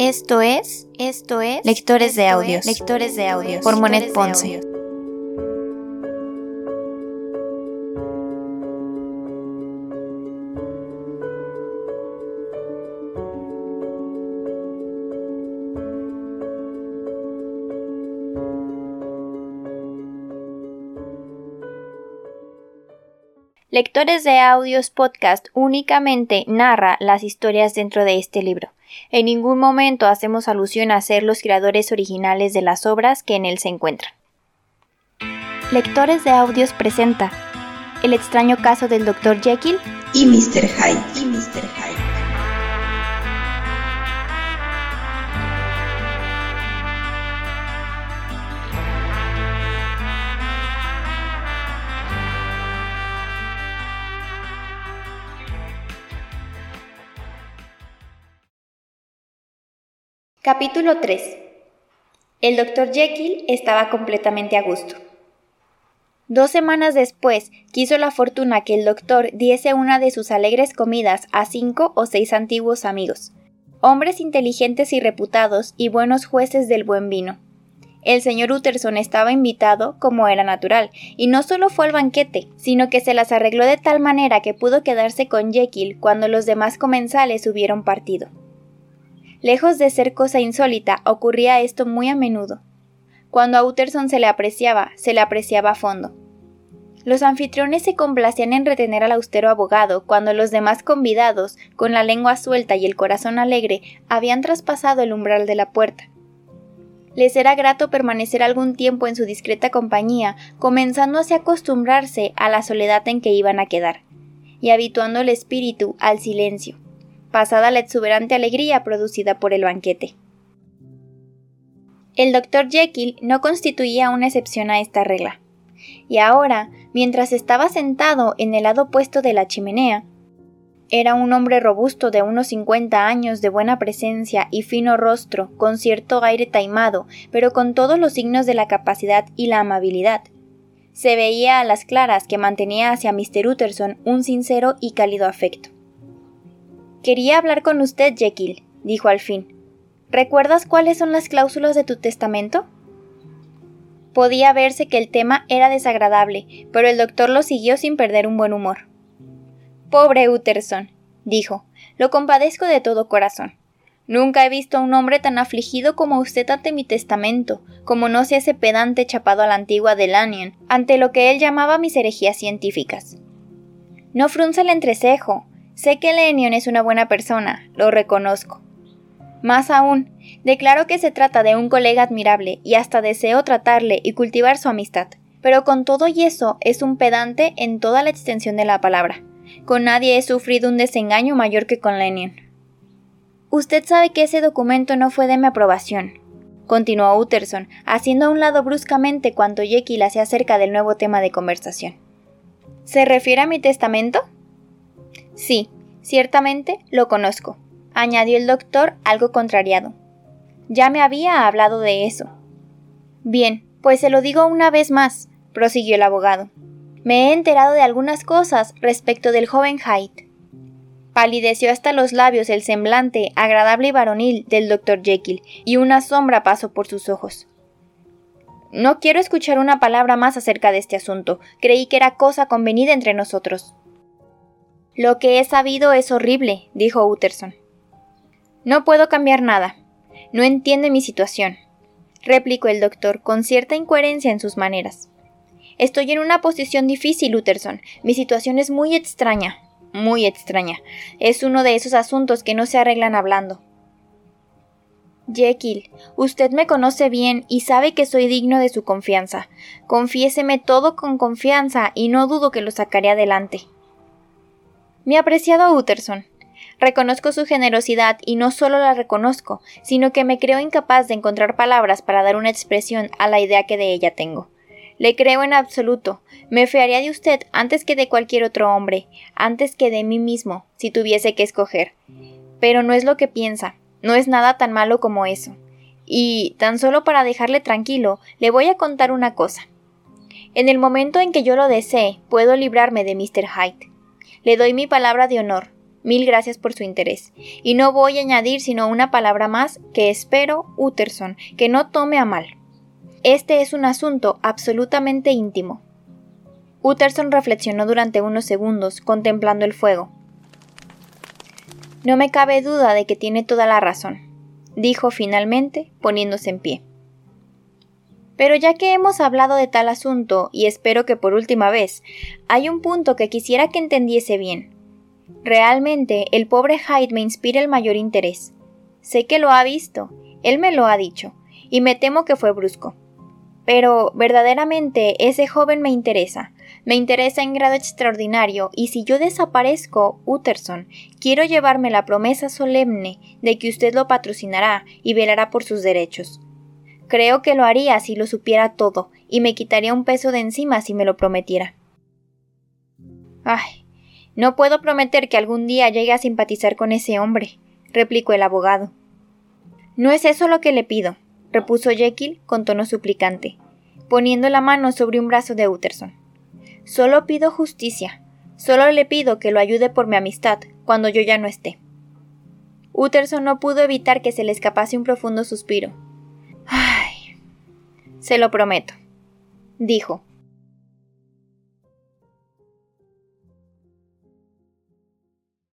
Esto es, esto es Lectores de Audios, Lectores de Audios. Por Monet Ponce. Lectores de Audios Podcast únicamente narra las historias dentro de este libro. En ningún momento hacemos alusión a ser los creadores originales de las obras que en él se encuentran. Lectores de Audios presenta El extraño caso del Dr. Jekyll y Mr. Hyde. Y Mr. Hyde. Capítulo 3 El doctor Jekyll estaba completamente a gusto. Dos semanas después, quiso la fortuna que el doctor diese una de sus alegres comidas a cinco o seis antiguos amigos, hombres inteligentes y reputados y buenos jueces del buen vino. El señor Utterson estaba invitado, como era natural, y no solo fue al banquete, sino que se las arregló de tal manera que pudo quedarse con Jekyll cuando los demás comensales hubieron partido. Lejos de ser cosa insólita, ocurría esto muy a menudo. Cuando a Utterson se le apreciaba, se le apreciaba a fondo. Los anfitriones se complacían en retener al austero abogado cuando los demás convidados, con la lengua suelta y el corazón alegre, habían traspasado el umbral de la puerta. Les era grato permanecer algún tiempo en su discreta compañía, comenzando a acostumbrarse a la soledad en que iban a quedar, y habituando el espíritu al silencio pasada la exuberante alegría producida por el banquete. El doctor Jekyll no constituía una excepción a esta regla. Y ahora, mientras estaba sentado en el lado opuesto de la chimenea, era un hombre robusto de unos cincuenta años, de buena presencia y fino rostro, con cierto aire taimado, pero con todos los signos de la capacidad y la amabilidad. Se veía a las claras que mantenía hacia Mr. Utterson un sincero y cálido afecto. Quería hablar con usted, Jekyll, dijo al fin. ¿Recuerdas cuáles son las cláusulas de tu testamento? Podía verse que el tema era desagradable, pero el doctor lo siguió sin perder un buen humor. Pobre Utterson, dijo, lo compadezco de todo corazón. Nunca he visto a un hombre tan afligido como usted ante mi testamento, como no se hace pedante chapado a la antigua de Lanyon, ante lo que él llamaba mis herejías científicas. No frunce el entrecejo, Sé que Lennion es una buena persona, lo reconozco. Más aún, declaro que se trata de un colega admirable y hasta deseo tratarle y cultivar su amistad. Pero con todo y eso es un pedante en toda la extensión de la palabra. Con nadie he sufrido un desengaño mayor que con Lennion. Usted sabe que ese documento no fue de mi aprobación, continuó Utterson, haciendo a un lado bruscamente cuanto Jekyll hacía acerca del nuevo tema de conversación. ¿Se refiere a mi testamento? Sí, ciertamente lo conozco, añadió el doctor algo contrariado. Ya me había hablado de eso. Bien, pues se lo digo una vez más, prosiguió el abogado. Me he enterado de algunas cosas respecto del joven Hyde. Palideció hasta los labios el semblante agradable y varonil del doctor Jekyll, y una sombra pasó por sus ojos. No quiero escuchar una palabra más acerca de este asunto. Creí que era cosa convenida entre nosotros. Lo que he sabido es horrible, dijo Utterson. No puedo cambiar nada. No entiende mi situación, replicó el doctor con cierta incoherencia en sus maneras. Estoy en una posición difícil, Utterson. Mi situación es muy extraña, muy extraña. Es uno de esos asuntos que no se arreglan hablando. Jekyll, usted me conoce bien y sabe que soy digno de su confianza. Confiéseme todo con confianza y no dudo que lo sacaré adelante. Mi apreciado Utterson, reconozco su generosidad y no solo la reconozco, sino que me creo incapaz de encontrar palabras para dar una expresión a la idea que de ella tengo. Le creo en absoluto. Me fiaría de usted antes que de cualquier otro hombre, antes que de mí mismo, si tuviese que escoger. Pero no es lo que piensa, no es nada tan malo como eso. Y, tan solo para dejarle tranquilo, le voy a contar una cosa. En el momento en que yo lo desee, puedo librarme de Mr. Hyde. Le doy mi palabra de honor. Mil gracias por su interés. Y no voy a añadir sino una palabra más que espero, Utterson, que no tome a mal. Este es un asunto absolutamente íntimo. Utterson reflexionó durante unos segundos, contemplando el fuego. No me cabe duda de que tiene toda la razón, dijo finalmente, poniéndose en pie. Pero ya que hemos hablado de tal asunto, y espero que por última vez, hay un punto que quisiera que entendiese bien. Realmente, el pobre Hyde me inspira el mayor interés. Sé que lo ha visto, él me lo ha dicho, y me temo que fue brusco. Pero verdaderamente ese joven me interesa, me interesa en grado extraordinario, y si yo desaparezco, Utterson, quiero llevarme la promesa solemne de que usted lo patrocinará y velará por sus derechos. Creo que lo haría si lo supiera todo, y me quitaría un peso de encima si me lo prometiera. Ay, no puedo prometer que algún día llegue a simpatizar con ese hombre, replicó el abogado. No es eso lo que le pido, repuso Jekyll con tono suplicante, poniendo la mano sobre un brazo de Utterson. Solo pido justicia, solo le pido que lo ayude por mi amistad cuando yo ya no esté. Utterson no pudo evitar que se le escapase un profundo suspiro. Se lo prometo, dijo,